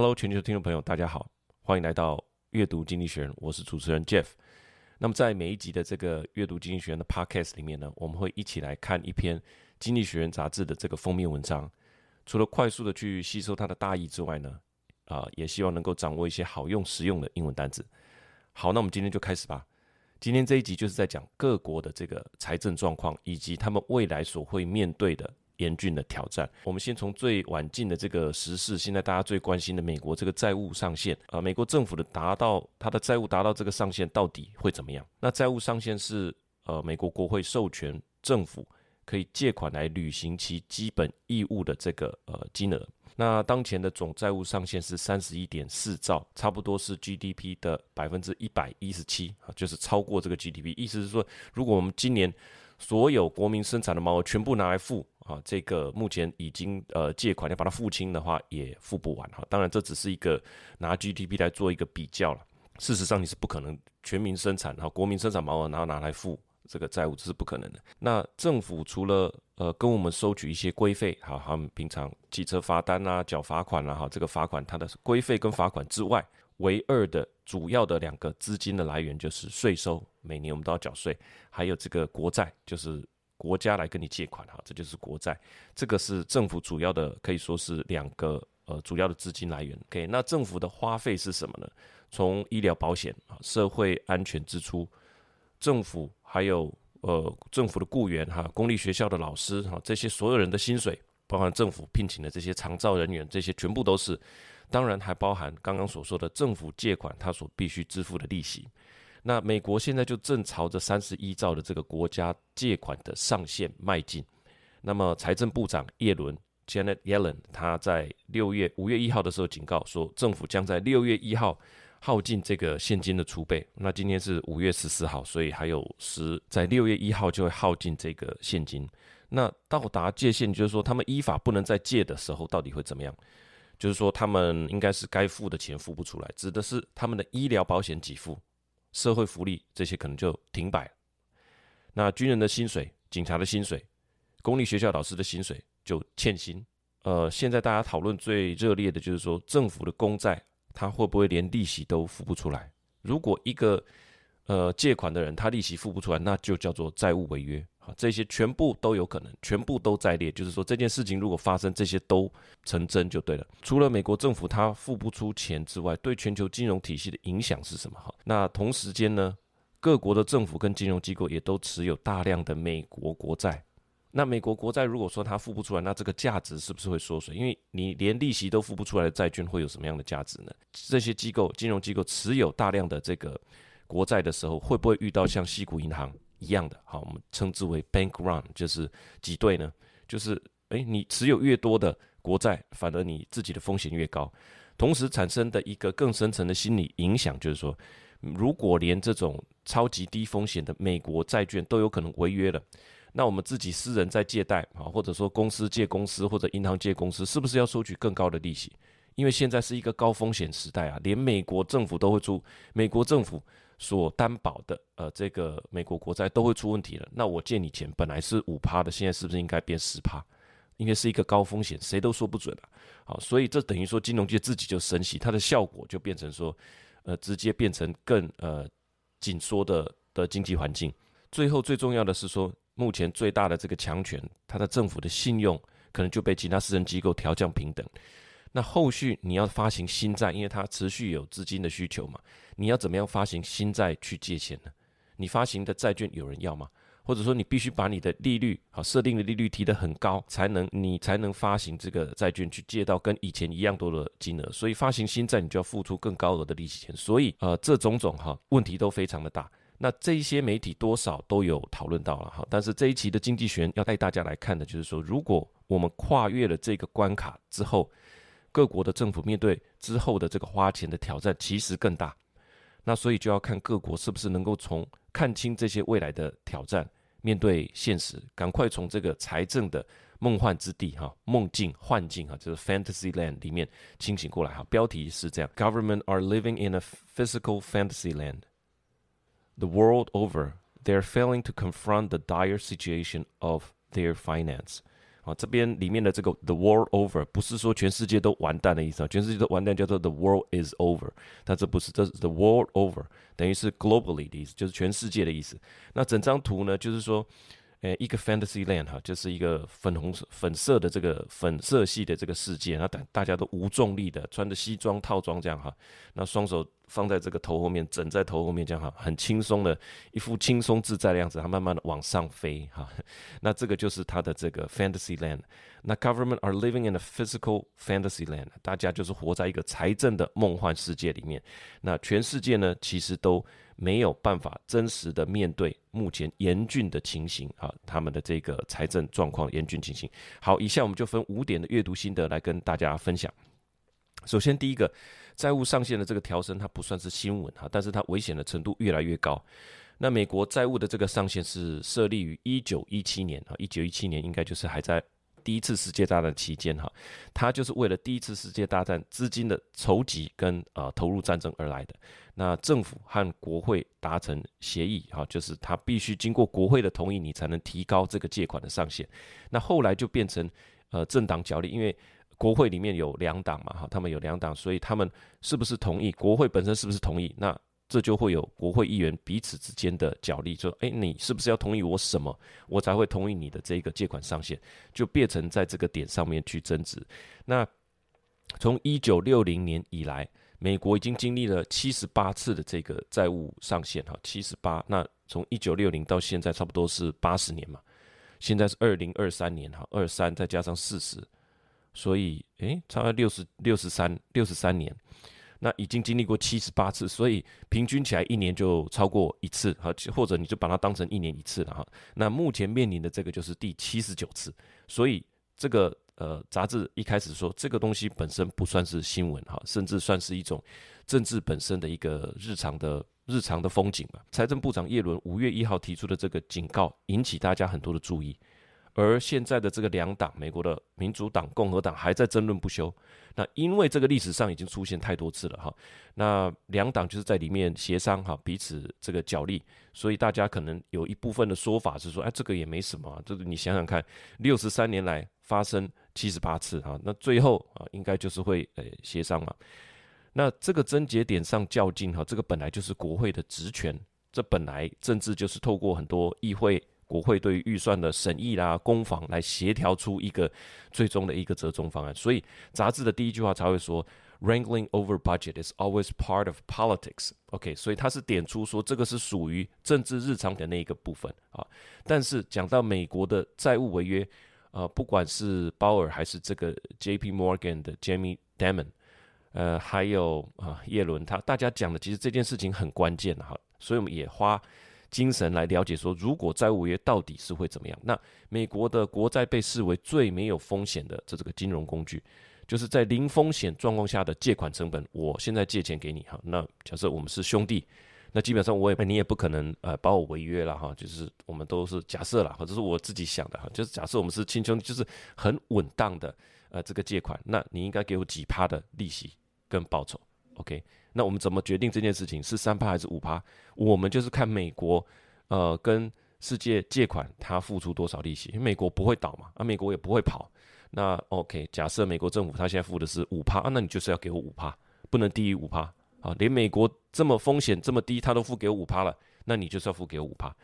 Hello，全球听众朋友，大家好，欢迎来到阅读经济学人，我是主持人 Jeff。那么在每一集的这个阅读经济学人的 Podcast 里面呢，我们会一起来看一篇《经济学人》杂志的这个封面文章。除了快速的去吸收它的大意之外呢，啊、也希望能够掌握一些好用实用的英文单词。好，那我们今天就开始吧。今天这一集就是在讲各国的这个财政状况，以及他们未来所会面对的。严峻的挑战。我们先从最晚近的这个时事，现在大家最关心的美国这个债务上限啊，美国政府的达到它的债务达到这个上限到底会怎么样？那债务上限是呃美国国会授权政府可以借款来履行其基本义务的这个呃金额。那当前的总债务上限是三十一点四兆，差不多是 GDP 的百分之一百一十七啊，就是超过这个 GDP。意思是说，如果我们今年所有国民生产的毛额全部拿来付。啊，这个目前已经呃借款要把它付清的话，也付不完哈。当然，这只是一个拿 GDP 来做一个比较了。事实上，你是不可能全民生产哈，国民生产毛额然后拿来付这个债务，这是不可能的。那政府除了呃跟我们收取一些规费，哈，他们平常汽车罚单啊、缴罚款啊，哈，这个罚款它的规费跟罚款之外，唯二的主要的两个资金的来源就是税收，每年我们都要缴税，还有这个国债，就是。国家来跟你借款哈，这就是国债，这个是政府主要的，可以说是两个呃主要的资金来源。OK，那政府的花费是什么呢？从医疗保险啊、社会安全支出、政府还有呃政府的雇员哈、公立学校的老师哈，这些所有人的薪水，包含政府聘请的这些长照人员，这些全部都是，当然还包含刚刚所说的政府借款他所必须支付的利息。那美国现在就正朝着三十一兆的这个国家借款的上限迈进。那么财政部长耶伦 （Janet Yellen） 他在六月五月一号的时候警告说，政府将在六月一号耗尽这个现金的储备。那今天是五月十四号，所以还有十，在六月一号就会耗尽这个现金。那到达界限，就是说他们依法不能再借的时候，到底会怎么样？就是说他们应该是该付的钱付不出来，指的是他们的医疗保险给付。社会福利这些可能就停摆，那军人的薪水、警察的薪水、公立学校老师的薪水就欠薪。呃，现在大家讨论最热烈的就是说，政府的公债它会不会连利息都付不出来？如果一个呃借款的人他利息付不出来，那就叫做债务违约。这些全部都有可能，全部都在列。就是说，这件事情如果发生，这些都成真就对了。除了美国政府它付不出钱之外，对全球金融体系的影响是什么？哈，那同时间呢，各国的政府跟金融机构也都持有大量的美国国债。那美国国债如果说它付不出来，那这个价值是不是会缩水？因为你连利息都付不出来的债券会有什么样的价值呢？这些机构、金融机构持有大量的这个国债的时候，会不会遇到像西谷银行？一样的，好，我们称之为 bank run，就是挤兑呢，就是诶，你持有越多的国债，反而你自己的风险越高。同时产生的一个更深层的心理影响，就是说，如果连这种超级低风险的美国债券都有可能违约了，那我们自己私人在借贷啊，或者说公司借公司或者银行借公司，是不是要收取更高的利息？因为现在是一个高风险时代啊，连美国政府都会出，美国政府。所担保的呃，这个美国国债都会出问题了。那我借你钱本来是五趴的，现在是不是应该变十趴？应该是一个高风险，谁都说不准了。好，所以这等于说金融界自己就升息，它的效果就变成说，呃，直接变成更呃紧缩的的经济环境。最后最重要的是说，目前最大的这个强权，它的政府的信用可能就被其他私人机构调降平等。那后续你要发行新债，因为它持续有资金的需求嘛，你要怎么样发行新债去借钱呢？你发行的债券有人要吗？或者说你必须把你的利率好设定的利率提得很高，才能你才能发行这个债券去借到跟以前一样多的金额，所以发行新债你就要付出更高额的利息钱，所以呃这种种哈问题都非常的大。那这一些媒体多少都有讨论到了哈，但是这一期的经济学要带大家来看的就是说，如果我们跨越了这个关卡之后。各国的政府面对之后的这个花钱的挑战，其实更大。那所以就要看各国是不是能够从看清这些未来的挑战，面对现实，赶快从这个财政的梦幻之地哈，梦境幻境哈，就是 fantasy land 里面清醒过来哈。标题是这样：Government are living in a physical fantasy land. The world over, they are failing to confront the dire situation of their finance. 啊，这边里面的这个 the world over 不是说全世界都完蛋的意思啊，全世界都完蛋叫做 the world is over，但这不是，这是 the world over，等于是 globally 的意思，就是全世界的意思。那整张图呢，就是说。诶，一个 fantasy land 哈，就是一个粉红色、粉色的这个粉色系的这个世界，那大大家都无重力的，穿着西装套装这样哈，那双手放在这个头后面，枕在头后面这样哈，很轻松的一副轻松自在的样子，它慢慢的往上飞哈，那这个就是它的这个 fantasy land。那 government are living in a physical fantasy land，大家就是活在一个财政的梦幻世界里面。那全世界呢，其实都没有办法真实的面对目前严峻的情形啊，他们的这个财政状况严峻情形。好，以下我们就分五点的阅读心得来跟大家分享。首先，第一个，债务上限的这个调升，它不算是新闻哈，但是它危险的程度越来越高。那美国债务的这个上限是设立于一九一七年啊，一九一七年应该就是还在。第一次世界大战期间，哈，他就是为了第一次世界大战资金的筹集跟呃投入战争而来的。那政府和国会达成协议，哈，就是他必须经过国会的同意，你才能提高这个借款的上限。那后来就变成呃政党角力，因为国会里面有两党嘛，哈，他们有两党，所以他们是不是同意？国会本身是不是同意？那这就会有国会议员彼此之间的角力，说：“诶，你是不是要同意我什么，我才会同意你的这个借款上限？”就变成在这个点上面去争执。那从一九六零年以来，美国已经经历了七十八次的这个债务上限，哈，七十八。那从一九六零到现在，差不多是八十年嘛。现在是二零二三年，哈，二三再加上四十，所以诶，差不多六十六十三六十三年。那已经经历过七十八次，所以平均起来一年就超过一次，哈，或者你就把它当成一年一次了哈。那目前面临的这个就是第七十九次，所以这个呃杂志一开始说这个东西本身不算是新闻哈，甚至算是一种政治本身的一个日常的日常的风景嘛。财政部长叶伦五月一号提出的这个警告引起大家很多的注意。而现在的这个两党，美国的民主党、共和党还在争论不休。那因为这个历史上已经出现太多次了哈，那两党就是在里面协商哈，彼此这个角力，所以大家可能有一部分的说法是说，哎，这个也没什么，这个你想想看，六十三年来发生七十八次哈，那最后啊，应该就是会呃协商嘛。那这个症结点上较劲哈，这个本来就是国会的职权，这本来政治就是透过很多议会。国会对于预算的审议啦、攻防来协调出一个最终的一个折中方案，所以杂志的第一句话才会说，Wrangling over budget is always part of politics。OK，所以他是点出说这个是属于政治日常的那一个部分啊。但是讲到美国的债务违约，呃，不管是鲍尔还是这个 J.P. Morgan 的 Jamie Dimon，呃，还有啊叶伦，他大家讲的其实这件事情很关键哈，所以我们也花。精神来了解说，如果债务违约到底是会怎么样？那美国的国债被视为最没有风险的这这个金融工具，就是在零风险状况下的借款成本。我现在借钱给你哈，那假设我们是兄弟，那基本上我也你也不可能呃把我违约了哈，就是我们都是假设了，或者是我自己想的哈，就是假设我们是亲兄弟，就是很稳当的呃这个借款，那你应该给我几趴的利息跟报酬，OK？那我们怎么决定这件事情是三趴还是五趴？我们就是看美国，呃，跟世界借款，它付出多少利息？因为美国不会倒嘛，啊，美国也不会跑。那 OK，假设美国政府它现在付的是五趴，啊，那你就是要给我五趴，不能低于五趴啊。连美国这么风险这么低，它都付给我五趴了，那你就是要付给我五趴。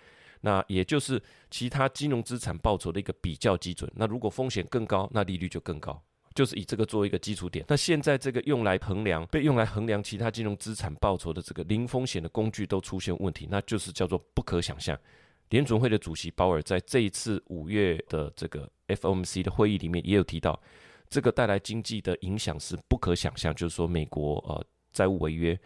那也就是其他金融资产报酬的一个比较基准。那如果风险更高，那利率就更高。就是以这个作为一个基础点，那现在这个用来衡量、被用来衡量其他金融资产报酬的这个零风险的工具都出现问题，那就是叫做不可想象。联准会的主席鲍尔在这一次五月的这个 FOMC 的会议里面也有提到，这个带来经济的影响是不可想象，就是说美国呃债务违约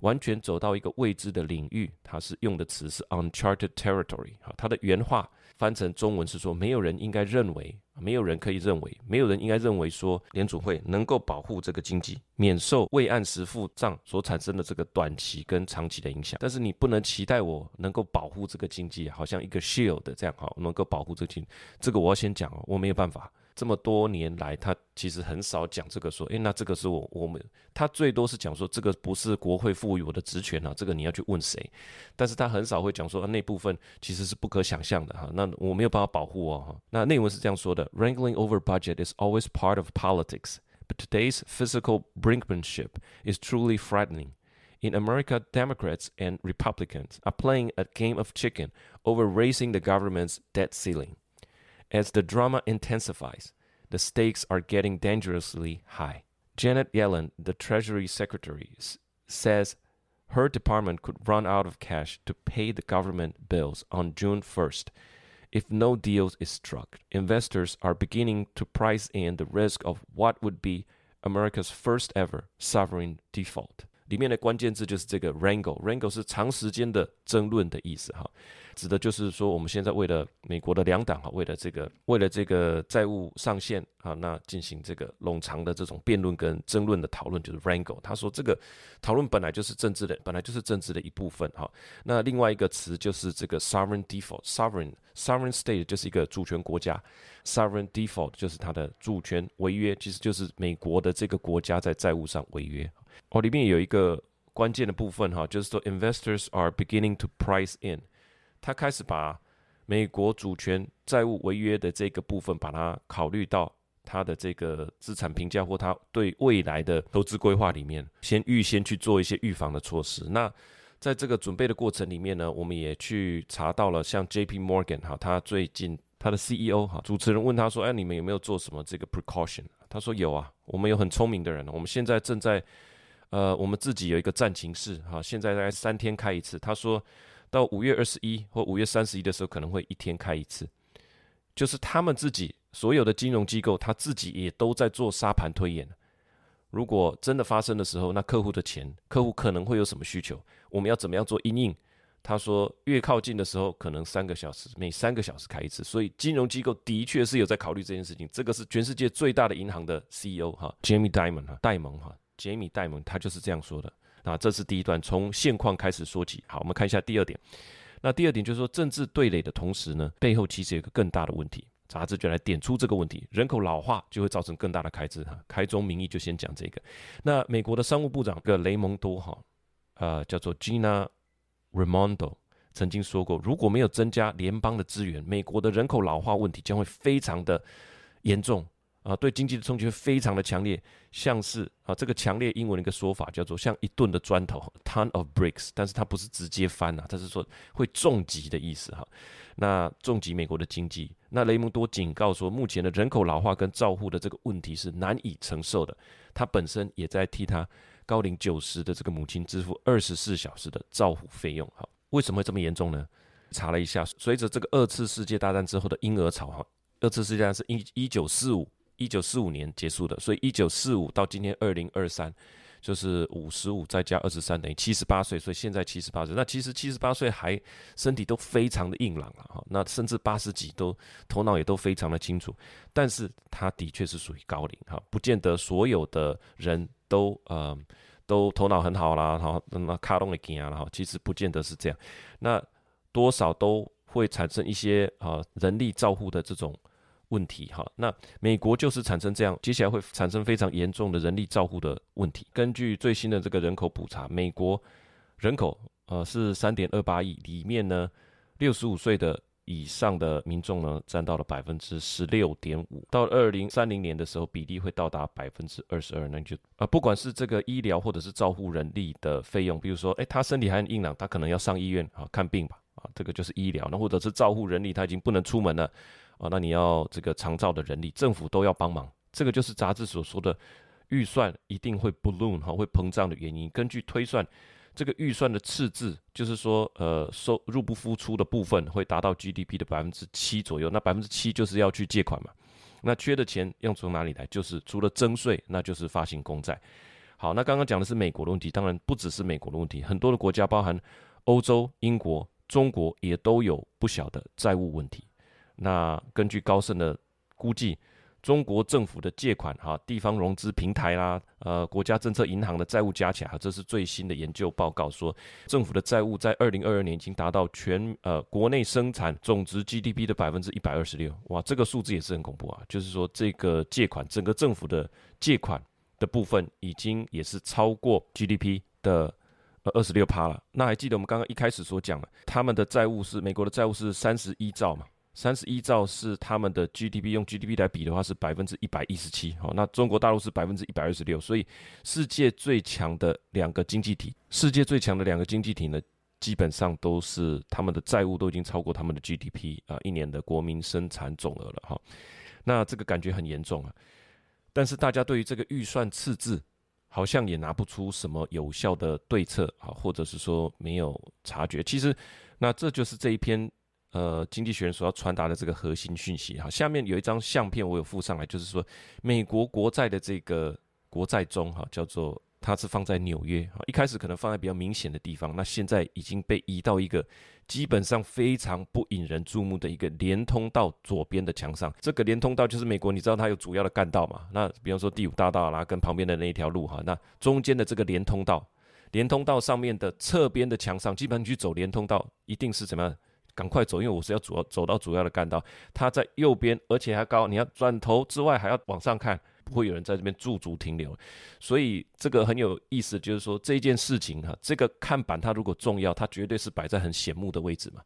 完全走到一个未知的领域，他是用的词是 uncharted territory 啊，他的原话。翻成中文是说，没有人应该认为，没有人可以认为，没有人应该认为说，联储会能够保护这个经济，免受未按时付账所产生的这个短期跟长期的影响。但是你不能期待我能够保护这个经济，好像一个 shield 这样哈，能够保护这个经。这个我要先讲哦，我没有办法，这么多年来，他其实很少讲这个说，诶，那这个是我我们，他最多是讲说这个不是国会赋予我的职权啊，这个你要去问谁，但是他很少会讲说那部分其实是不可想象的哈，那我没有办法保护哦哈。那内文是这样说的：Wrangling over budget is always part of politics, but today's fiscal brinkmanship is truly frightening. In America, Democrats and Republicans are playing a game of chicken over raising the government's debt ceiling. As the drama intensifies, the stakes are getting dangerously high. Janet Yellen, the Treasury Secretary, says her department could run out of cash to pay the government bills on June 1st if no deal is struck. Investors are beginning to price in the risk of what would be America's first ever sovereign default. 里面的关键字就是这个 wrangle，wrangle 是长时间的争论的意思哈， 指的就是说我们现在为了美国的两党哈，为了这个为了这个债务上限啊，那进行这个冗长的这种辩论跟争论的讨论，就是 wrangle。他说这个讨论本来就是政治的，本来就是政治的一部分哈。那另外一个词就是这个 sovereign default，sovereign sovereign state 就是一个主权国家，sovereign default 就是它的主权违约，其实就是美国的这个国家在债务上违约。哦，里面有一个关键的部分哈，就是说，investors are beginning to price in，他开始把美国主权债务违约的这个部分，把它考虑到他的这个资产评价或他对未来的投资规划里面，先预先去做一些预防的措施。那在这个准备的过程里面呢，我们也去查到了，像 J.P. Morgan 哈，他最近他的 CEO 哈，主持人问他说，哎，你们有没有做什么这个 precaution？他说有啊，我们有很聪明的人，我们现在正在。呃，我们自己有一个战情室，哈，现在大概三天开一次。他说到五月二十一或五月三十一的时候，可能会一天开一次。就是他们自己所有的金融机构，他自己也都在做沙盘推演。如果真的发生的时候，那客户的钱，客户可能会有什么需求？我们要怎么样做因应？他说越靠近的时候，可能三个小时，每三个小时开一次。所以金融机构的确是有在考虑这件事情。这个是全世界最大的银行的 CEO 哈，Jamie Dimon 哈，戴蒙哈。，Jamie 戴蒙他就是这样说的。那这是第一段，从现况开始说起。好，我们看一下第二点。那第二点就是说，政治对垒的同时呢，背后其实有个更大的问题。杂志就来点出这个问题：人口老化就会造成更大的开支。哈，开宗明义就先讲这个。那美国的商务部长个雷蒙多哈，呃，叫做 Gina Raimondo 曾经说过，如果没有增加联邦的资源，美国的人口老化问题将会非常的严重。啊，对经济的冲击会非常的强烈，像是啊，这个强烈英文的一个说法叫做像一顿的砖头，ton of bricks，但是它不是直接翻啊，它是说会重击的意思哈。那重击美国的经济，那雷蒙多警告说，目前的人口老化跟照护的这个问题是难以承受的，他本身也在替他高龄九十的这个母亲支付二十四小时的照护费用。哈，为什么会这么严重呢？查了一下，随着这个二次世界大战之后的婴儿潮，哈，二次世界大战是一一九四五。一九四五年结束的，所以一九四五到今天二零二三，就是五十五再加二十三等于七十八岁，所以现在七十八岁。那其实七十八岁还身体都非常的硬朗了哈，那甚至八十几都头脑也都非常的清楚，但是他的确是属于高龄哈，不见得所有的人都呃都头脑很好啦，哈，那卡拢会惊啊，哈，其实不见得是这样，那多少都会产生一些啊人力照护的这种。问题哈，那美国就是产生这样，接下来会产生非常严重的人力照护的问题。根据最新的这个人口普查，美国人口呃是三点二八亿，里面呢六十五岁的以上的民众呢占到了百分之十六点五，到二零三零年的时候比例会到达百分之二十二。那就啊，不管是这个医疗或者是照护人力的费用，比如说诶，他身体还很硬朗，他可能要上医院啊看病吧啊，这个就是医疗。那或者是照护人力，他已经不能出门了。啊，那你要这个长照的人力，政府都要帮忙，这个就是杂志所说的预算一定会 balloon 哈，会膨胀的原因。根据推算，这个预算的赤字，就是说，呃，收入不敷出的部分会达到 GDP 的百分之七左右。那百分之七就是要去借款嘛，那缺的钱要从哪里来？就是除了征税，那就是发行公债。好，那刚刚讲的是美国的问题，当然不只是美国的问题，很多的国家，包含欧洲、英国、中国，也都有不小的债务问题。那根据高盛的估计，中国政府的借款哈，地方融资平台啦，呃，国家政策银行的债务加起来哈，这是最新的研究报告说，政府的债务在二零二二年已经达到全呃国内生产总值 GDP 的百分之一百二十六，哇，这个数字也是很恐怖啊，就是说这个借款整个政府的借款的部分已经也是超过 GDP 的呃二十六趴了。那还记得我们刚刚一开始所讲的，他们的债务是美国的债务是三十一兆嘛？三十一兆是他们的 GDP，用 GDP 来比的话是百分之一百一十七。好，那中国大陆是百分之一百二十六，所以世界最强的两个经济体，世界最强的两个经济体呢，基本上都是他们的债务都已经超过他们的 GDP 啊，一年的国民生产总额了哈。那这个感觉很严重啊，但是大家对于这个预算赤字，好像也拿不出什么有效的对策啊，或者是说没有察觉。其实，那这就是这一篇。呃，经济学人所要传达的这个核心讯息哈，下面有一张相片，我有附上来，就是说美国国债的这个国债中哈，叫做它是放在纽约哈，一开始可能放在比较明显的地方，那现在已经被移到一个基本上非常不引人注目的一个连通道左边的墙上。这个连通道就是美国，你知道它有主要的干道嘛？那比方说第五大道啦，跟旁边的那一条路哈，那中间的这个连通道，连通道上面的侧边的墙上，基本上你去走连通道一定是怎么样？赶快走，因为我是要主要走到主要的干道，它在右边，而且还高，你要转头之外还要往上看，不会有人在这边驻足停留。所以这个很有意思，就是说这件事情哈，这个看板它如果重要，它绝对是摆在很显目的位置嘛。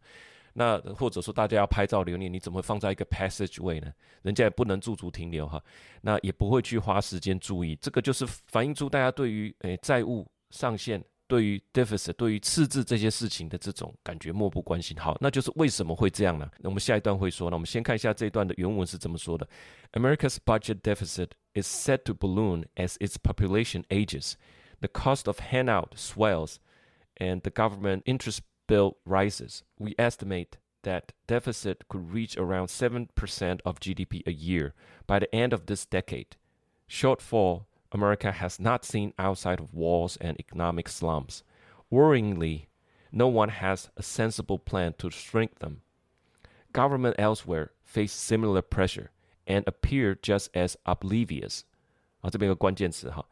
那或者说大家要拍照留念，你怎么会放在一个 passageway 呢？人家也不能驻足停留哈，那也不会去花时间注意。这个就是反映出大家对于诶债务上限。对于 deficit，对于赤字这些事情的这种感觉漠不关心。好，那就是为什么会这样呢？那我们下一段会说。那我们先看一下这一段的原文是怎么说的：America's budget deficit is set to balloon as its population ages, the cost of handout swells, and the government interest bill rises. We estimate that deficit could reach around seven percent of GDP a year by the end of this decade. Shortfall America has not seen outside of wars and economic slumps. Worryingly, no one has a sensible plan to shrink them. Government elsewhere face similar pressure and appear just as oblivious. 啊，这边有个关键词哈。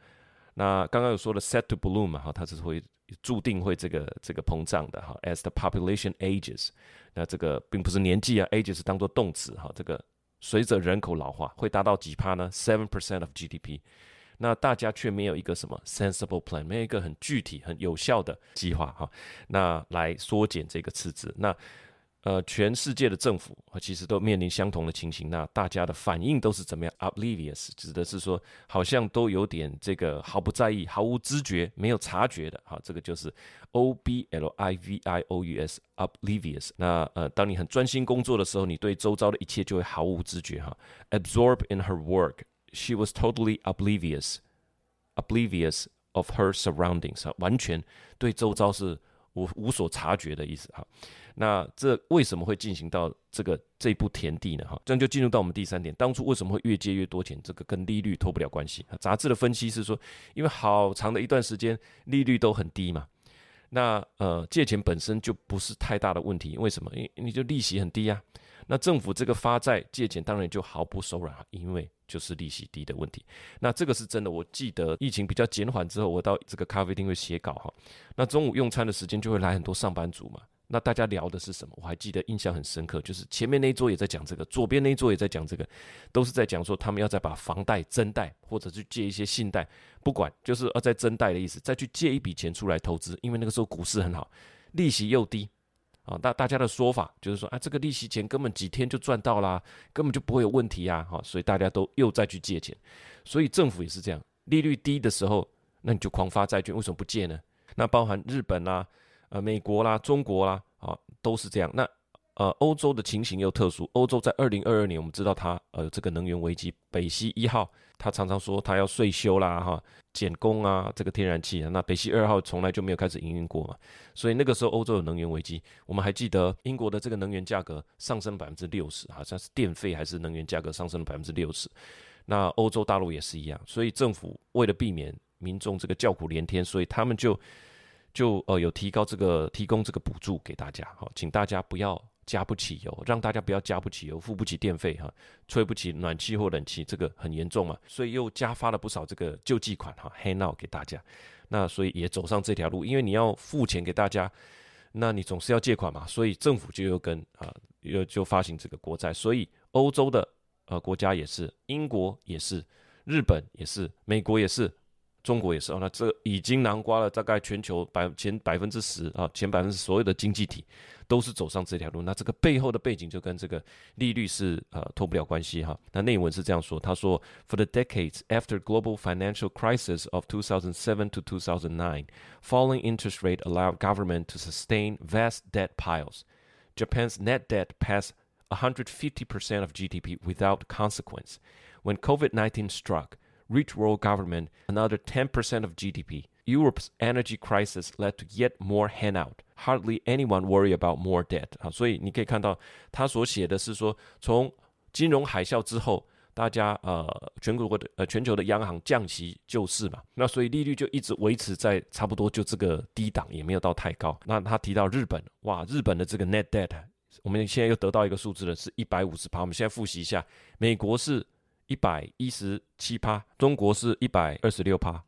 那刚刚有说的 set to balloon 嘛哈，它是会注定会这个这个膨胀的哈。As the population ages，那这个并不是年纪啊，ages 当做动词哈。这个随着人口老化会达到几趴呢？Seven percent of GDP。 那大家却没有一个什么 sensible plan，没有一个很具体、很有效的计划哈，那来缩减这个赤字。那呃，全世界的政府其实都面临相同的情形。那大家的反应都是怎么样？Oblivious 指的是说，好像都有点这个毫不在意、毫无知觉、没有察觉的。哈，这个就是 O B L I V I O U S，Oblivious。那呃，当你很专心工作的时候，你对周遭的一切就会毫无知觉哈。Absorb in her work。She was totally oblivious, oblivious of her surroundings，完全对周遭是无无所察觉的意思哈。那这为什么会进行到这个这步田地呢？哈，这样就进入到我们第三点，当初为什么会越借越多钱？这个跟利率脱不了关系。杂志的分析是说，因为好长的一段时间利率都很低嘛，那呃借钱本身就不是太大的问题。为什么？因为你就利息很低呀。那政府这个发债借钱当然就毫不手软，因为就是利息低的问题。那这个是真的。我记得疫情比较减缓之后，我到这个咖啡厅会写稿哈。那中午用餐的时间就会来很多上班族嘛。那大家聊的是什么？我还记得印象很深刻，就是前面那一桌也在讲这个，左边那一桌也在讲这个，都是在讲说他们要再把房贷增贷，或者去借一些信贷，不管就是要再增贷的意思，再去借一笔钱出来投资，因为那个时候股市很好，利息又低。啊，大大家的说法就是说，啊，这个利息钱根本几天就赚到啦，根本就不会有问题啊，哈，所以大家都又再去借钱，所以政府也是这样，利率低的时候，那你就狂发债券，为什么不借呢？那包含日本啦、呃，美国啦、中国啦，啊，都是这样。那呃，欧洲的情形又特殊。欧洲在二零二二年，我们知道它呃这个能源危机，北溪一号，它常常说它要岁修啦哈，减工啊，这个天然气啊。那北溪二号从来就没有开始营运过嘛，所以那个时候欧洲有能源危机。我们还记得英国的这个能源价格上升百分之六十，好像是电费还是能源价格上升了百分之六十。那欧洲大陆也是一样，所以政府为了避免民众这个叫苦连天，所以他们就就呃有提高这个提供这个补助给大家，好，请大家不要。加不起油，让大家不要加不起油，付不起电费哈，吹不起暖气或冷气，这个很严重嘛，所以又加发了不少这个救济款哈，handout 给大家。那所以也走上这条路，因为你要付钱给大家，那你总是要借款嘛，所以政府就又跟啊又就发行这个国债，所以欧洲的呃国家也是，英国也是，日本也是，美国也是。中国也是哦，那这已经囊括了大概全球百前百分之十啊，前百分之十所有的经济体都是走上这条路。那这个背后的背景就跟这个利率是呃脱不了关系哈。那内文是这样说，他说：For the decades after global financial crisis of 2007 to 2009, falling interest rate allowed government to sustain vast debt piles. Japan's net debt passed 150% of GDP without consequence. When COVID-19 struck. Rich world government another 10% of GDP. Europe's energy crisis led to yet more handout. Hardly anyone worry about more debt. 啊，所以你可以看到他所写的是说，从金融海啸之后，大家呃全国的呃全球的央行降息救市嘛，那所以利率就一直维持在差不多就这个低档，也没有到太高。那他提到日本，哇，日本的这个 net debt，我们现在又得到一个数字了，是一百五十趴。我们现在复习一下，美国是。一百一十七趴，中国是一百二十六趴，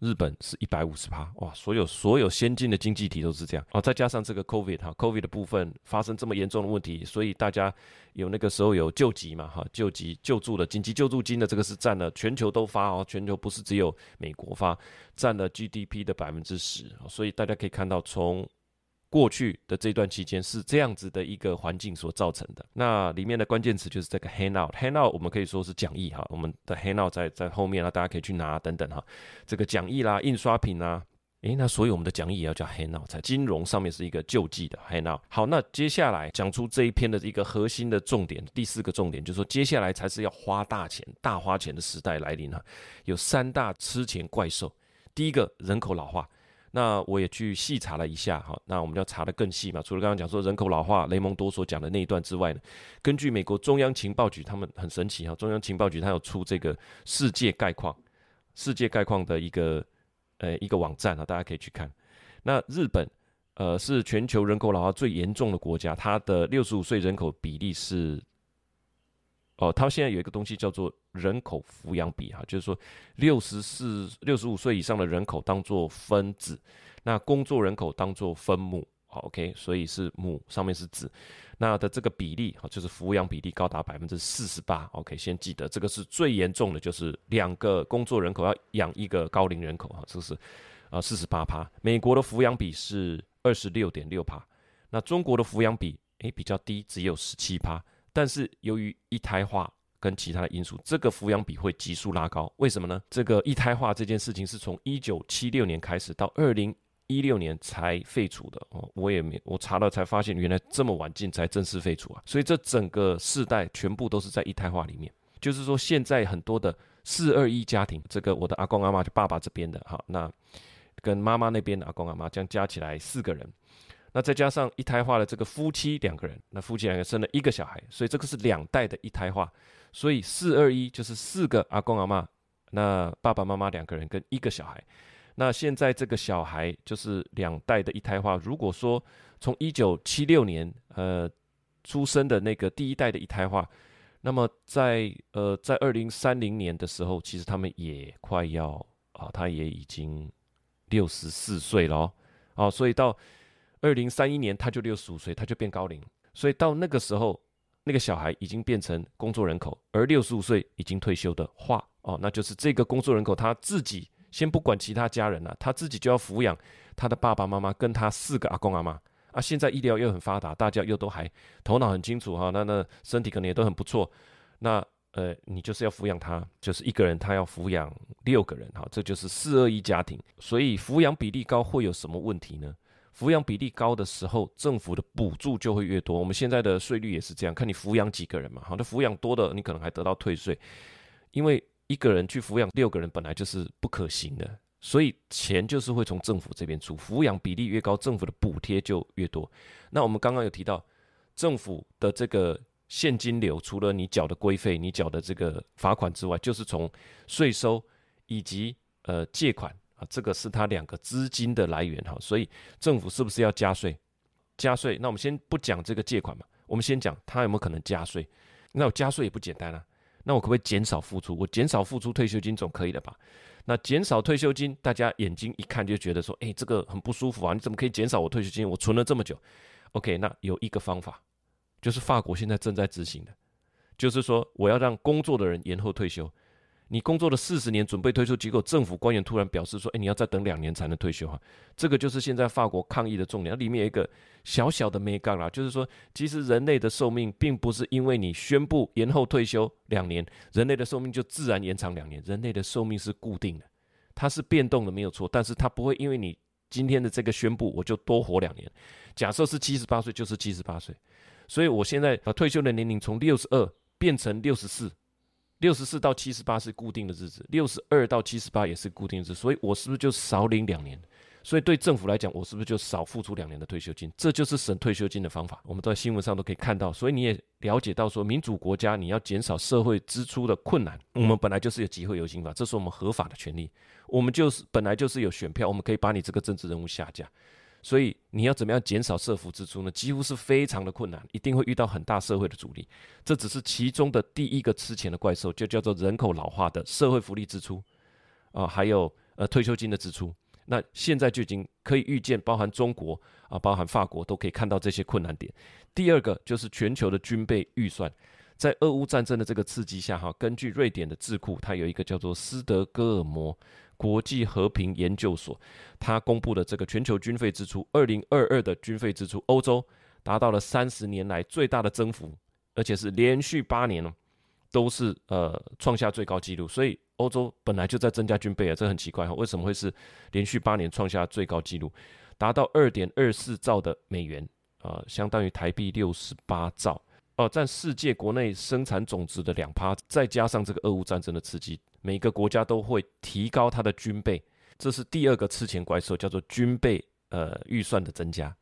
日本是一百五十趴，哇！所有所有先进的经济体都是这样哦。再加上这个 COVID 哈，COVID 的部分发生这么严重的问题，所以大家有那个时候有救急嘛哈，救急救助的紧急救助金的这个是占了全球都发哦，全球不是只有美国发，占了 GDP 的百分之十，所以大家可以看到从。过去的这段期间是这样子的一个环境所造成的。那里面的关键词就是这个 handout，handout 我们可以说是讲义哈，我们的 handout 在在后面啊，大家可以去拿等等哈。这个讲义啦、印刷品啦，诶，那所以我们的讲义也要叫 handout，在金融上面是一个救济的 handout。好，那接下来讲出这一篇的一个核心的重点，第四个重点就是说，接下来才是要花大钱、大花钱的时代来临哈。有三大吃钱怪兽，第一个人口老化。那我也去细查了一下哈，那我们要查的更细嘛。除了刚刚讲说人口老化，雷蒙多所讲的那一段之外呢，根据美国中央情报局，他们很神奇哈，中央情报局它有出这个世界概况，世界概况的一个呃一个网站啊，大家可以去看。那日本呃是全球人口老化最严重的国家，它的六十五岁人口比例是。哦，他现在有一个东西叫做人口抚养比哈，就是说六十四、六十五岁以上的人口当做分子，那工作人口当做分母，好，OK，所以是母上面是子，那的这个比例哈，就是抚养比例高达百分之四十八，OK，先记得这个是最严重的，就是两个工作人口要养一个高龄人口哈，这是啊四十八趴，美国的抚养比是二十六点六趴，那中国的抚养比诶比较低，只有十七趴。但是由于一胎化跟其他的因素，这个抚养比会急速拉高。为什么呢？这个一胎化这件事情是从一九七六年开始，到二零一六年才废除的哦。我也没我查了才发现，原来这么晚进才正式废除啊。所以这整个世代全部都是在一胎化里面。就是说，现在很多的四二一家庭，这个我的阿公阿妈就爸爸这边的哈，那跟妈妈那边的阿公阿妈这样加起来四个人。那再加上一胎化的这个夫妻两个人，那夫妻两个生了一个小孩，所以这个是两代的一胎化，所以四二一就是四个阿公阿嬷，那爸爸妈妈两个人跟一个小孩，那现在这个小孩就是两代的一胎化。如果说从一九七六年呃出生的那个第一代的一胎化，那么在呃在二零三零年的时候，其实他们也快要啊，他也已经六十四岁了哦，哦，所以到。二零三一年他就六十五岁，他就变高龄，所以到那个时候，那个小孩已经变成工作人口，而六十五岁已经退休的话，哦，那就是这个工作人口他自己先不管其他家人了，他自己就要抚养他的爸爸妈妈跟他四个阿公阿妈啊。现在医疗又很发达，大家又都还头脑很清楚哈，那那身体可能也都很不错，那呃，你就是要抚养他，就是一个人他要抚养六个人哈，这就是四二一家庭，所以抚养比例高会有什么问题呢？抚养比例高的时候，政府的补助就会越多。我们现在的税率也是这样，看你抚养几个人嘛。好，那抚养多的，你可能还得到退税，因为一个人去抚养六个人本来就是不可行的，所以钱就是会从政府这边出。抚养比例越高，政府的补贴就越多。那我们刚刚有提到，政府的这个现金流，除了你缴的规费、你缴的这个罚款之外，就是从税收以及呃借款。啊，这个是它两个资金的来源哈，所以政府是不是要加税？加税？那我们先不讲这个借款嘛，我们先讲他有没有可能加税？那我加税也不简单啊。那我可不可以减少付出？我减少付出退休金总可以了吧？那减少退休金，大家眼睛一看就觉得说，诶，这个很不舒服啊！你怎么可以减少我退休金？我存了这么久。OK，那有一个方法，就是法国现在正在执行的，就是说我要让工作的人延后退休。你工作了四十年，准备退休，结果政府官员突然表示说：“哎，你要再等两年才能退休哈。”这个就是现在法国抗议的重点。里面有一个小小的眉角啦，就是说，其实人类的寿命并不是因为你宣布延后退休两年，人类的寿命就自然延长两年。人类的寿命是固定的，它是变动的，没有错。但是它不会因为你今天的这个宣布，我就多活两年。假设是七十八岁，就是七十八岁。所以我现在把退休的年龄从六十二变成六十四。六十四到七十八是固定的日子，六十二到七十八也是固定的日子，所以我是不是就少领两年？所以对政府来讲，我是不是就少付出两年的退休金？这就是省退休金的方法。我们在新闻上都可以看到，所以你也了解到说，民主国家你要减少社会支出的困难，我们本来就是有集会游行法，这是我们合法的权利，我们就是本来就是有选票，我们可以把你这个政治人物下架。所以你要怎么样减少社福支出呢？几乎是非常的困难，一定会遇到很大社会的阻力。这只是其中的第一个吃钱的怪兽，就叫做人口老化的社会福利支出啊，还有呃退休金的支出。那现在就已经可以预见，包含中国啊，包含法国都可以看到这些困难点。第二个就是全球的军备预算，在俄乌战争的这个刺激下，哈，根据瑞典的智库，它有一个叫做斯德哥尔摩。国际和平研究所，他公布的这个全球军费支出，二零二二的军费支出，欧洲达到了三十年来最大的增幅，而且是连续八年哦，都是呃创下最高纪录。所以欧洲本来就在增加军备啊，这很奇怪哈，为什么会是连续八年创下最高纪录，达到二点二四兆的美元啊，呃，相当于台币六十八兆。哦，占世界国内生产总值的两趴，再加上这个俄乌战争的刺激，每个国家都会提高它的军备，这是第二个吃钱怪兽，叫做军备呃预算的增加。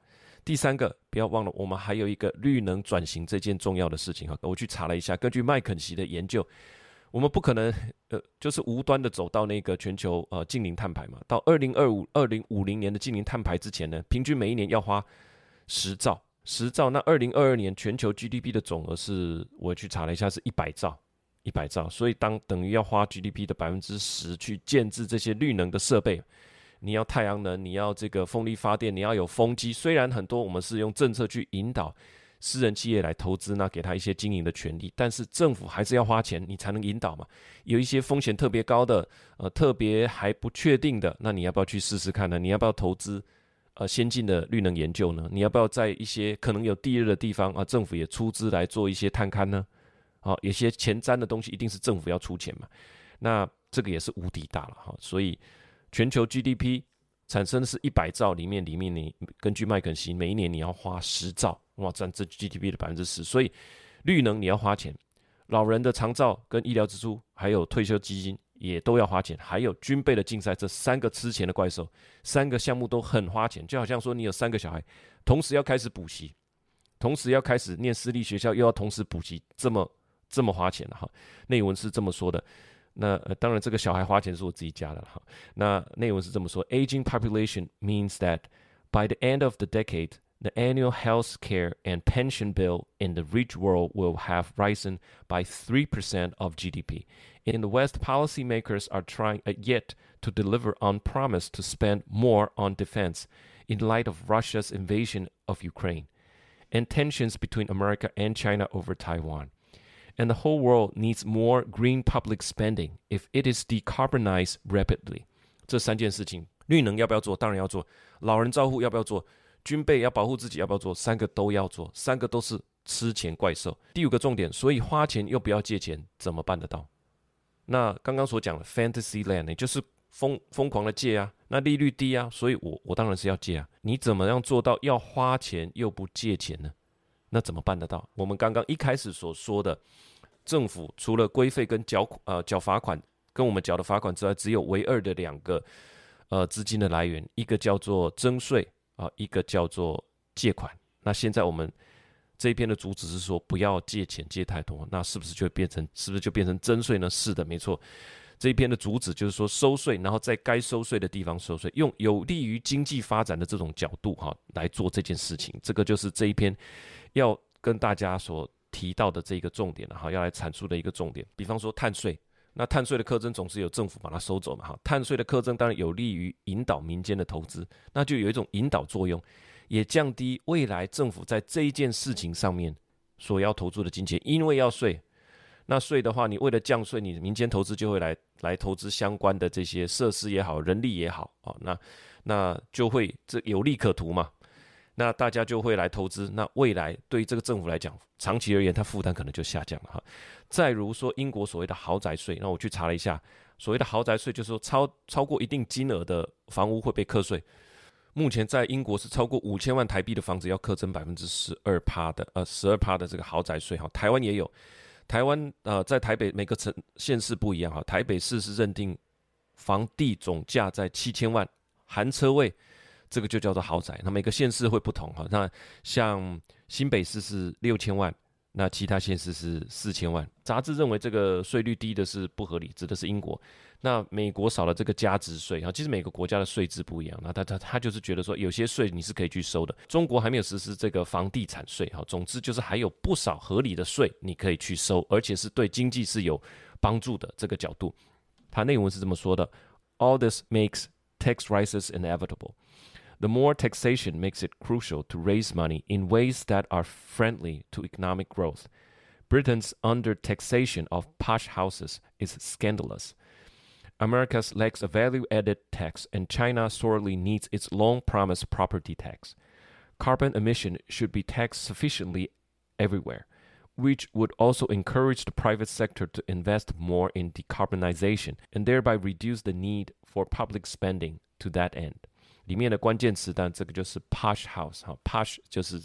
第三个，不要忘了，我们还有一个绿能转型这件重要的事情哈。我去查了一下，根据麦肯锡的研究，我们不可能呃就是无端的走到那个全球呃净零碳排嘛，到二零二五二零五零年的净零碳排之前呢，平均每一年要花十兆。十兆，那二零二二年全球 GDP 的总额是，我去查了一下，是一百兆，一百兆。所以当等于要花 GDP 的百分之十去建置这些绿能的设备，你要太阳能，你要这个风力发电，你要有风机。虽然很多我们是用政策去引导私人企业来投资，那给他一些经营的权利，但是政府还是要花钱，你才能引导嘛。有一些风险特别高的，呃，特别还不确定的，那你要不要去试试看呢？你要不要投资？呃，先进的绿能研究呢？你要不要在一些可能有地热的地方啊，政府也出资来做一些探勘呢？好，有些前瞻的东西一定是政府要出钱嘛。那这个也是无敌大了哈。所以全球 GDP 产生的是一百兆，里面里面你根据麦肯锡，每一年你要花十兆，哇，占这 GDP 的百分之十。所以绿能你要花钱，老人的长照跟医疗支出，还有退休基金。也都要花钱，还有军备的竞赛，这三个吃钱的怪兽，三个项目都很花钱，就好像说你有三个小孩，同时要开始补习，同时要开始念私立学校，又要同时补习，这么这么花钱哈。内文是这么说的，那、呃、当然这个小孩花钱是我自己加的哈。那内文是这么说：Aging population means that by the end of the decade, the annual health care and pension bill in the rich world will have risen by three percent of GDP. In the West, policymakers are trying yet to deliver on promise to spend more on defense in light of Russia's invasion of Ukraine and tensions between America and China over Taiwan. And the whole world needs more green public spending if it is decarbonized rapidly. 这三件事情，绿能要不要做？当然要做。老人照护要不要做？军备要保护自己要不要做？三个都要做，三个都是吃钱怪兽。第五个重点，所以花钱又不要借钱，怎么办得到？那刚刚所讲的 Fantasy Land，也就是疯疯狂的借啊，那利率低啊，所以我我当然是要借啊。你怎么样做到要花钱又不借钱呢？那怎么办得到？我们刚刚一开始所说的，政府除了规费跟缴呃缴罚款跟我们缴的罚款之外，只有唯二的两个呃资金的来源，一个叫做征税啊，一个叫做借款。那现在我们。这一篇的主旨是说，不要借钱借太多，那是不是就变成，是不是就变成征税呢？是的，没错。这一篇的主旨就是说，收税，然后在该收税的地方收税，用有利于经济发展的这种角度哈来做这件事情。这个就是这一篇要跟大家所提到的这个重点哈，要来阐述的一个重点。比方说碳税，那碳税的课征总是有政府把它收走嘛哈。碳税的课征当然有利于引导民间的投资，那就有一种引导作用，也降低未来政府在这一件事情上面所要投注的金钱，因为要税。那税的话，你为了降税，你民间投资就会来来投资相关的这些设施也好，人力也好啊，那那就会这有利可图嘛，那大家就会来投资，那未来对于这个政府来讲，长期而言，它负担可能就下降了哈。再如说英国所谓的豪宅税，那我去查了一下，所谓的豪宅税就是说超超过一定金额的房屋会被课税，目前在英国是超过五千万台币的房子要课征百分之十二趴的呃十二趴的这个豪宅税哈，台湾也有。台湾呃，在台北每个城县市不一样哈，台北市是认定房地总价在七千万含车位，这个就叫做豪宅。那每个县市会不同哈，那像新北市是六千万。那其他县市是四千万。杂志认为这个税率低的是不合理，指的是英国。那美国少了这个加值税啊，其实每个国家的税制不一样。那他他他就是觉得说，有些税你是可以去收的。中国还没有实施这个房地产税哈。总之就是还有不少合理的税你可以去收，而且是对经济是有帮助的这个角度。它内文是这么说的：All this makes tax rises inevitable. The more taxation makes it crucial to raise money in ways that are friendly to economic growth. Britain's under-taxation of posh houses is scandalous. America lacks a value-added tax, and China sorely needs its long-promised property tax. Carbon emission should be taxed sufficiently everywhere, which would also encourage the private sector to invest more in decarbonization and thereby reduce the need for public spending to that end. 里面的关键词，但这个就是 posh house 哈，posh 就是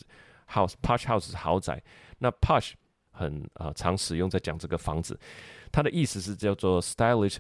house，posh house 是豪宅。那 posh 很啊、常使用在讲这个房子，它的意思是叫做 stylish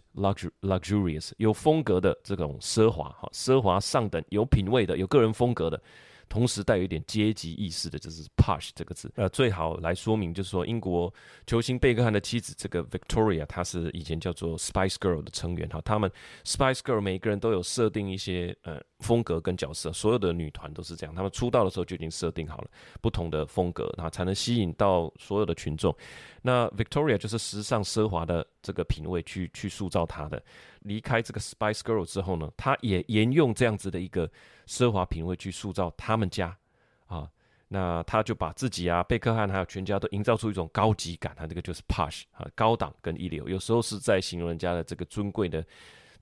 luxurious 有风格的这种奢华哈，奢华上等有品味的有个人风格的。同时带有一点阶级意识的，就是 posh 这个字。呃，最好来说明，就是说英国球星贝克汉的妻子这个 Victoria，她是以前叫做 Spice Girl 的成员哈。他们 Spice Girl 每个人都有设定一些呃风格跟角色，所有的女团都是这样。她们出道的时候就已经设定好了不同的风格，那才能吸引到所有的群众。那 Victoria 就是时尚奢华的这个品味去去塑造她的。离开这个 Spice Girl 之后呢，她也沿用这样子的一个奢华品味去塑造他们家啊。那她就把自己啊、贝克汉还有全家都营造出一种高级感，她这个就是 posh 啊，高档跟一流。有时候是在形容人家的这个尊贵的。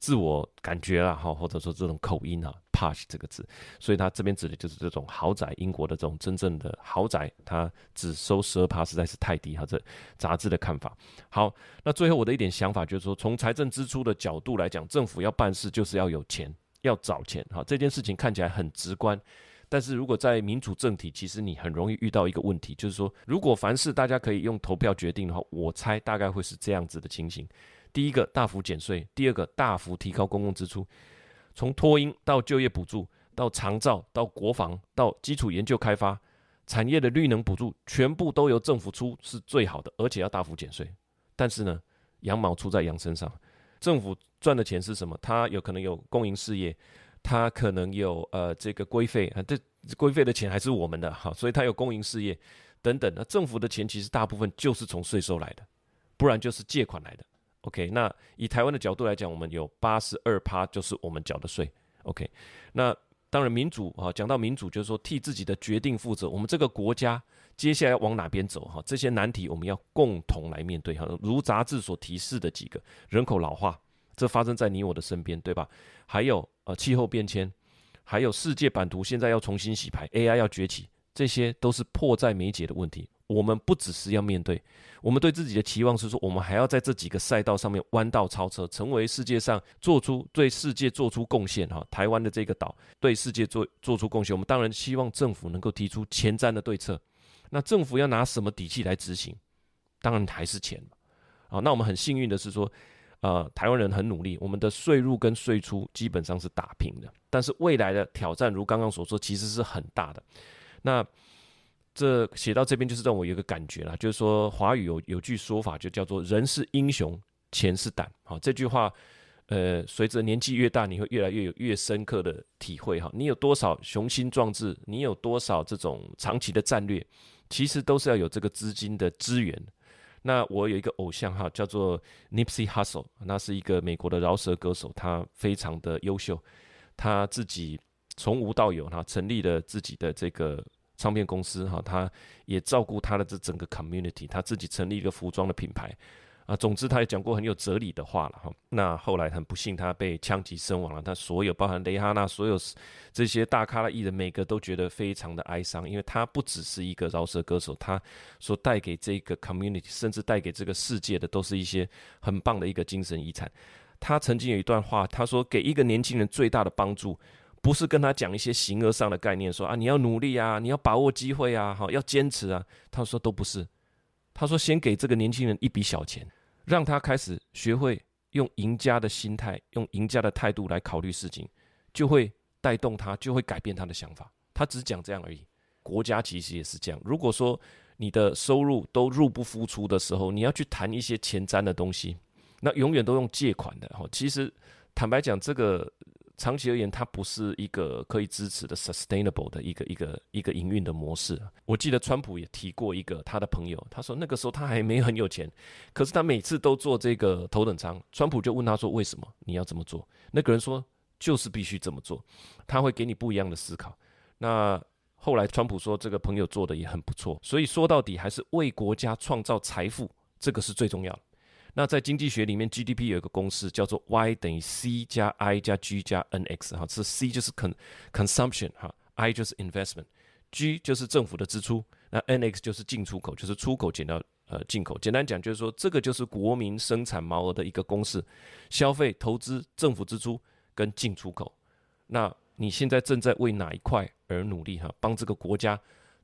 自我感觉啦，哈，或者说这种口音啊 p a s h 这个字，所以他这边指的就是这种豪宅，英国的这种真正的豪宅，他只收十二趴，实在是太低哈。这杂志的看法。好，那最后我的一点想法就是说，从财政支出的角度来讲，政府要办事就是要有钱，要找钱，哈，这件事情看起来很直观，但是如果在民主政体，其实你很容易遇到一个问题，就是说，如果凡事大家可以用投票决定的话，我猜大概会是这样子的情形。第一个大幅减税，第二个大幅提高公共支出，从托婴到就业补助，到长照，到国防，到基础研究开发，产业的绿能补助，全部都由政府出是最好的，而且要大幅减税。但是呢，羊毛出在羊身上，政府赚的钱是什么？它有可能有公营事业，它可能有呃这个规费啊，这规费的钱还是我们的哈，所以它有公营事业等等。那政府的钱其实大部分就是从税收来的，不然就是借款来的。OK，那以台湾的角度来讲，我们有八十二趴就是我们缴的税。OK，那当然民主啊，讲到民主就是说替自己的决定负责。我们这个国家接下来要往哪边走哈？这些难题我们要共同来面对哈。如杂志所提示的几个，人口老化，这发生在你我的身边，对吧？还有呃气候变迁，还有世界版图现在要重新洗牌，AI 要崛起，这些都是迫在眉睫的问题。我们不只是要面对，我们对自己的期望是说，我们还要在这几个赛道上面弯道超车，成为世界上做出对世界做出贡献哈。台湾的这个岛对世界做做出贡献，我们当然希望政府能够提出前瞻的对策。那政府要拿什么底气来执行？当然还是钱。好，那我们很幸运的是说，呃，台湾人很努力，我们的税入跟税出基本上是打平的。但是未来的挑战，如刚刚所说，其实是很大的。那这写到这边就是让我有个感觉啦，就是说华语有有句说法就叫做“人是英雄，钱是胆”。好，这句话，呃，随着年纪越大，你会越来越有越深刻的体会哈。你有多少雄心壮志，你有多少这种长期的战略，其实都是要有这个资金的资源。那我有一个偶像哈，叫做 Nipsey Hussle，那是一个美国的饶舌歌手，他非常的优秀，他自己从无到有，哈成立了自己的这个唱片公司哈，他也照顾他的这整个 community，他自己成立一个服装的品牌。啊，总之他也讲过很有哲理的话了哈。那后来很不幸，他被枪击身亡了。他所有包含蕾哈娜，所有这些大咖的艺人，每个都觉得非常的哀伤，因为他不只是一个饶舌歌手，他所带给这个 community，甚至带给这个世界的，都是一些很棒的一个精神遗产。他曾经有一段话，他说：“给一个年轻人最大的帮助，不是跟他讲一些形而上的概念，说啊，你要努力啊，你要把握机会啊，好，要坚持啊。”他说都不是，他说先给这个年轻人一笔小钱。让他开始学会用赢家的心态，用赢家的态度来考虑事情，就会带动他，就会改变他的想法。他只讲这样而已。国家其实也是这样。如果说你的收入都入不敷出的时候，你要去谈一些前瞻的东西，那永远都用借款的。哈，其实坦白讲，这个。长期而言，它不是一个可以支持的 sustainable 的一个一个一个营运的模式。我记得川普也提过一个他的朋友，他说那个时候他还没很有钱，可是他每次都坐这个头等舱。川普就问他说：“为什么你要这么做？”那个人说：“就是必须这么做。”他会给你不一样的思考。那后来川普说这个朋友做的也很不错，所以说到底还是为国家创造财富，这个是最重要的。那在经济学里面，GDP 有一个公式叫做 Y 等于 C 加 I 加 G 加 NX 哈，是 C 就是 con consumption 哈，I 就是 investment，G 就是政府的支出，那 NX 就是进出口，就是出口减掉呃进口。简单讲就是说，这个就是国民生产毛额的一个公式，消费、投资、政府支出跟进出口。那你现在正在为哪一块而努力哈？帮这个国家。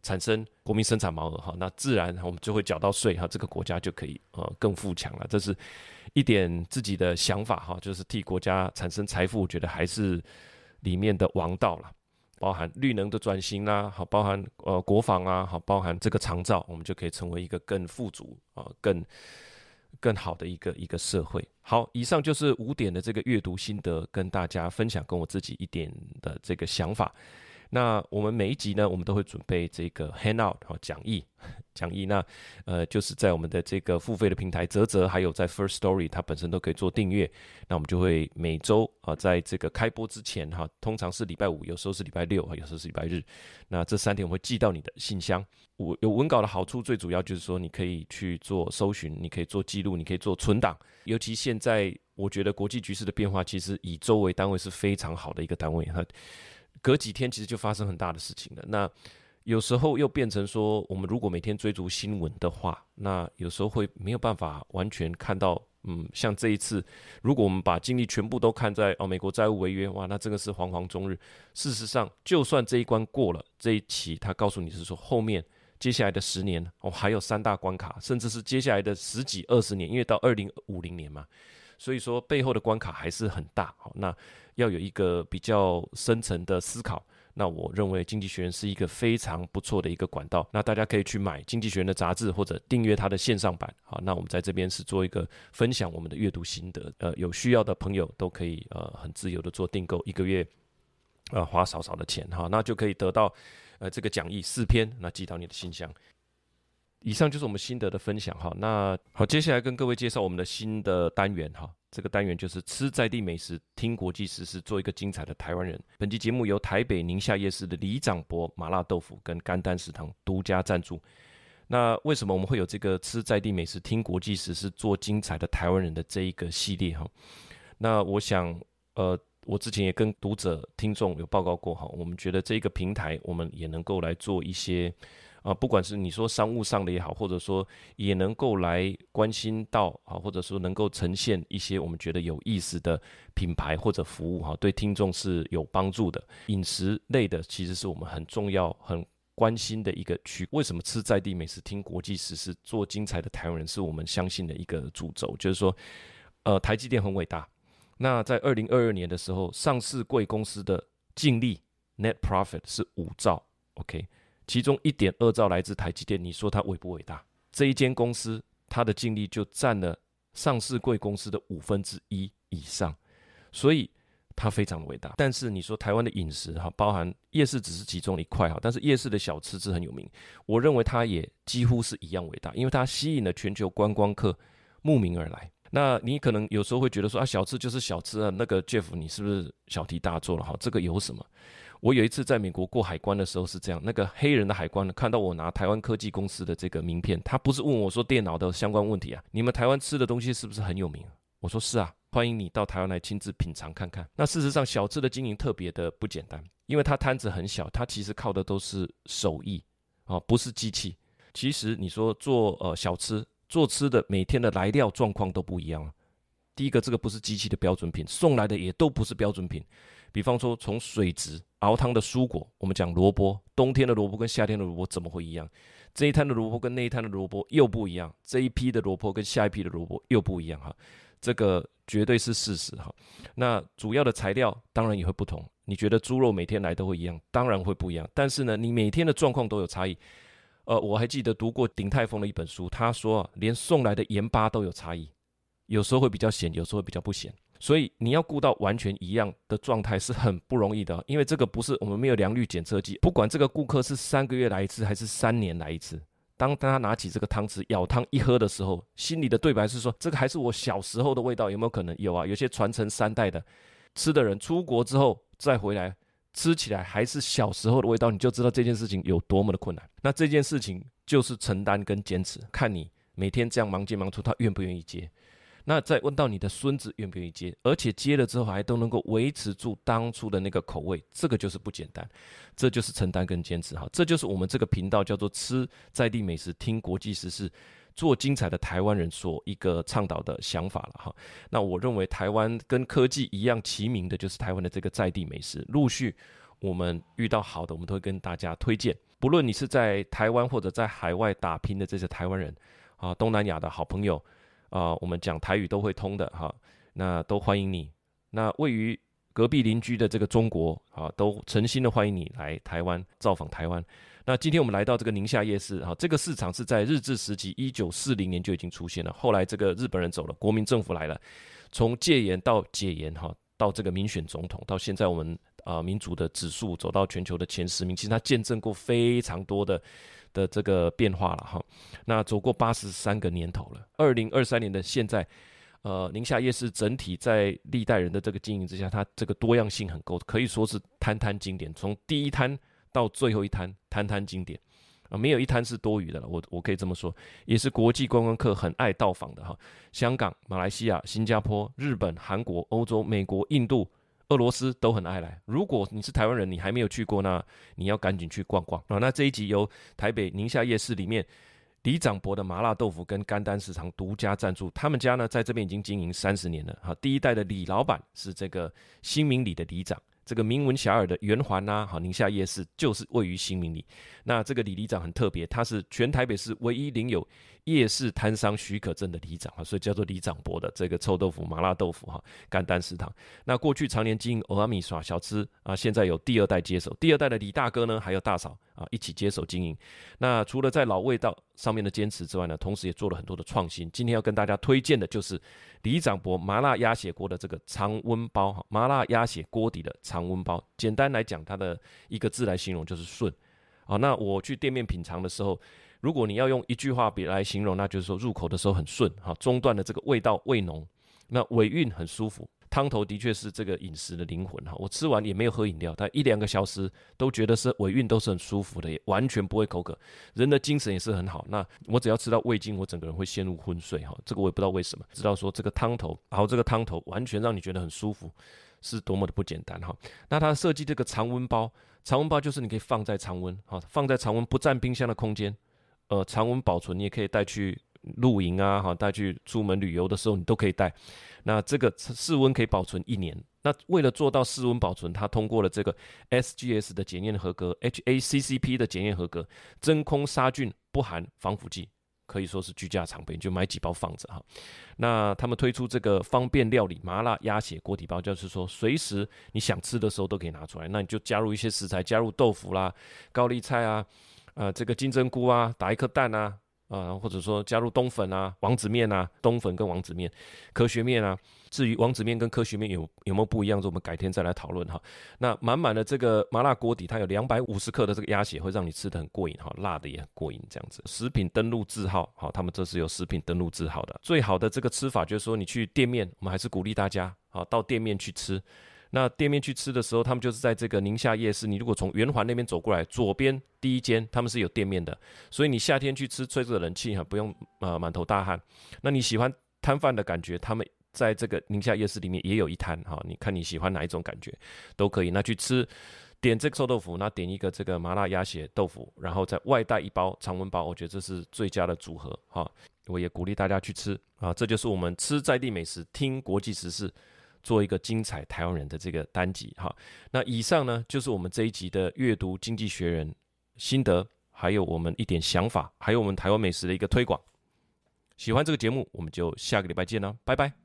产生国民生产毛额哈，那自然我们就会缴到税哈，这个国家就可以呃更富强了。这是一点自己的想法哈，就是替国家产生财富，我觉得还是里面的王道了。包含绿能的转型啦，好，包含呃国防啊，好，包含这个长照，我们就可以成为一个更富足啊、更更好的一个一个社会。好，以上就是五点的这个阅读心得，跟大家分享，跟我自己一点的这个想法。那我们每一集呢，我们都会准备这个 handout 哈讲义，讲义。那呃，就是在我们的这个付费的平台泽泽，还有在 First Story，它本身都可以做订阅。那我们就会每周啊，在这个开播之前哈，通常是礼拜五，有时候是礼拜六啊，有时候是礼拜日。那这三天我会寄到你的信箱。我有文稿的好处，最主要就是说你可以去做搜寻，你可以做记录，你可以做存档。尤其现在，我觉得国际局势的变化，其实以周为单位是非常好的一个单位哈。隔几天其实就发生很大的事情了。那有时候又变成说，我们如果每天追逐新闻的话，那有时候会没有办法完全看到。嗯，像这一次，如果我们把精力全部都看在哦，美国债务违约，哇，那真的是惶惶终日。事实上，就算这一关过了，这一期他告诉你是说，后面接下来的十年哦，还有三大关卡，甚至是接下来的十几二十年，因为到二零五零年嘛。所以说背后的关卡还是很大，好，那要有一个比较深层的思考。那我认为经济学人是一个非常不错的一个管道。那大家可以去买经济学人的杂志或者订阅它的线上版。好，那我们在这边是做一个分享我们的阅读心得。呃，有需要的朋友都可以呃很自由的做订购，一个月呃花少少的钱哈，那就可以得到呃这个讲义四篇，那寄到你的信箱。以上就是我们心得的分享哈，那好，接下来跟各位介绍我们的新的单元哈，这个单元就是吃在地美食，听国际时事，做一个精彩的台湾人。本期节目由台北宁夏夜市的李长伯麻辣豆腐跟甘丹食堂独家赞助。那为什么我们会有这个吃在地美食，听国际时事，做精彩的台湾人的这一个系列哈？那我想，呃，我之前也跟读者听众有报告过哈，我们觉得这个平台我们也能够来做一些。啊，不管是你说商务上的也好，或者说也能够来关心到啊，或者说能够呈现一些我们觉得有意思的品牌或者服务哈，对听众是有帮助的。饮食类的其实是我们很重要、很关心的一个区。为什么吃在地美食、听国际时事、做精彩的台湾人，是我们相信的一个主轴？就是说，呃，台积电很伟大。那在二零二二年的时候，上市贵公司的净利 （net profit） 是五兆，OK。其中一点二兆来自台积电，你说它伟不伟大？这一间公司它的净利就占了上市贵公司的五分之一以上，所以它非常的伟大。但是你说台湾的饮食哈，包含夜市只是其中一块哈，但是夜市的小吃是很有名，我认为它也几乎是一样伟大，因为它吸引了全球观光客慕名而来。那你可能有时候会觉得说啊，小吃就是小吃啊，那个 Jeff 你是不是小题大做了哈？这个有什么？我有一次在美国过海关的时候是这样，那个黑人的海关看到我拿台湾科技公司的这个名片，他不是问我说电脑的相关问题啊，你们台湾吃的东西是不是很有名？我说是啊，欢迎你到台湾来亲自品尝看看。那事实上小吃的经营特别的不简单，因为它摊子很小，它其实靠的都是手艺啊，不是机器。其实你说做呃小吃做吃的，每天的来料状况都不一样。第一个，这个不是机器的标准品，送来的也都不是标准品。比方说，从水质熬汤的蔬果，我们讲萝卜，冬天的萝卜跟夏天的萝卜怎么会一样？这一摊的萝卜跟那一摊的萝卜又不一样，这一批的萝卜跟下一批的萝卜又不一样哈，这个绝对是事实哈。那主要的材料当然也会不同。你觉得猪肉每天来都会一样？当然会不一样。但是呢，你每天的状况都有差异。呃，我还记得读过鼎泰丰的一本书，他说啊，连送来的盐巴都有差异，有时候会比较咸，有时候会比较不咸。所以你要顾到完全一样的状态是很不容易的，因为这个不是我们没有良率检测剂，不管这个顾客是三个月来一次还是三年来一次，当他拿起这个汤匙舀汤一喝的时候，心里的对白是说：这个还是我小时候的味道，有没有可能？有啊，有些传承三代的吃的人出国之后再回来吃起来还是小时候的味道，你就知道这件事情有多么的困难。那这件事情就是承担跟坚持，看你每天这样忙进忙出，他愿不愿意接。那再问到你的孙子愿不愿意接，而且接了之后还都能够维持住当初的那个口味，这个就是不简单，这就是承担跟坚持哈，这就是我们这个频道叫做吃在地美食，听国际时事，做精彩的台湾人所一个倡导的想法了哈。那我认为台湾跟科技一样齐名的，就是台湾的这个在地美食，陆续我们遇到好的，我们都会跟大家推荐。不论你是在台湾或者在海外打拼的这些台湾人啊，东南亚的好朋友。啊、我们讲台语都会通的哈，那都欢迎你。那位于隔壁邻居的这个中国啊，都诚心的欢迎你来台湾造访台湾。那今天我们来到这个宁夏夜市哈，这个市场是在日治时期一九四零年就已经出现了，后来这个日本人走了，国民政府来了，从戒严到解严哈，到这个民选总统，到现在我们啊民主的指数走到全球的前十名，其实他见证过非常多的。的这个变化了哈，那走过八十三个年头了。二零二三年的现在，呃，宁夏夜市整体在历代人的这个经营之下，它这个多样性很够，可以说是摊摊经典。从第一摊到最后一摊，摊摊经典啊，没有一摊是多余的了。我我可以这么说，也是国际观光客很爱到访的哈。香港、马来西亚、新加坡、日本、韩国、欧洲、美国、印度。俄罗斯都很爱来。如果你是台湾人，你还没有去过，那你要赶紧去逛逛啊！那这一集由台北宁夏夜市里面李长伯的麻辣豆腐跟甘丹食堂独家赞助。他们家呢，在这边已经经营三十年了。哈，第一代的李老板是这个新明里的李长。这个名闻遐迩的圆环呐，好，宁夏夜市就是位于新民里。那这个李里长很特别，他是全台北市唯一领有夜市摊商许可证的里长啊，所以叫做李长博的这个臭豆腐、麻辣豆腐哈，干丹食堂。那过去常年经营欧阿米耍小吃啊，现在有第二代接手，第二代的李大哥呢，还有大嫂啊一起接手经营。那除了在老味道上面的坚持之外呢，同时也做了很多的创新。今天要跟大家推荐的就是。李长伯麻辣鸭血锅的这个常温包哈，麻辣鸭血锅底的常温包，简单来讲，它的一个字来形容就是顺。好，那我去店面品尝的时候，如果你要用一句话比来形容，那就是说入口的时候很顺哈，中段的这个味道味浓，那尾韵很舒服。汤头的确是这个饮食的灵魂哈，我吃完也没有喝饮料，但一两个小时都觉得是尾韵都是很舒服的，也完全不会口渴，人的精神也是很好。那我只要吃到味精，我整个人会陷入昏睡哈，这个我也不知道为什么。知道说这个汤头熬这个汤头完全让你觉得很舒服，是多么的不简单哈。那它设计这个常温包，常温包就是你可以放在常温哈，放在常温不占冰箱的空间，呃，常温保存你也可以带去。露营啊，哈，带去出门旅游的时候，你都可以带。那这个室温可以保存一年。那为了做到室温保存，它通过了这个 SGS 的检验合格，HACCP 的检验合格，真空杀菌不含防腐剂，可以说是居家常备，就买几包放着哈。那他们推出这个方便料理麻辣鸭血锅底包，就是说随时你想吃的时候都可以拿出来。那你就加入一些食材，加入豆腐啦、高丽菜啊、呃这个金针菇啊，打一颗蛋啊。啊，然后或者说加入冬粉啊、王子面啊、冬粉跟王子面、科学面啊。至于王子面跟科学面有有没有不一样，这我们改天再来讨论哈。那满满的这个麻辣锅底，它有两百五十克的这个鸭血，会让你吃得很过瘾哈，辣的也很过瘾这样子。食品登录字号，好，他们这是有食品登录字号的。最好的这个吃法就是说，你去店面，我们还是鼓励大家啊，到店面去吃。那店面去吃的时候，他们就是在这个宁夏夜市。你如果从圆环那边走过来，左边第一间他们是有店面的，所以你夏天去吃，吹着冷气哈，不用呃满头大汗。那你喜欢摊贩的感觉，他们在这个宁夏夜市里面也有一摊哈，你看你喜欢哪一种感觉都可以。那去吃，点这个臭豆腐，那点一个这个麻辣鸭血豆腐，然后再外带一包常温包，我觉得这是最佳的组合哈。我也鼓励大家去吃啊，这就是我们吃在地美食，听国际时事。做一个精彩台湾人的这个单集哈，那以上呢就是我们这一集的阅读经济学人心得，还有我们一点想法，还有我们台湾美食的一个推广。喜欢这个节目，我们就下个礼拜见了，拜拜。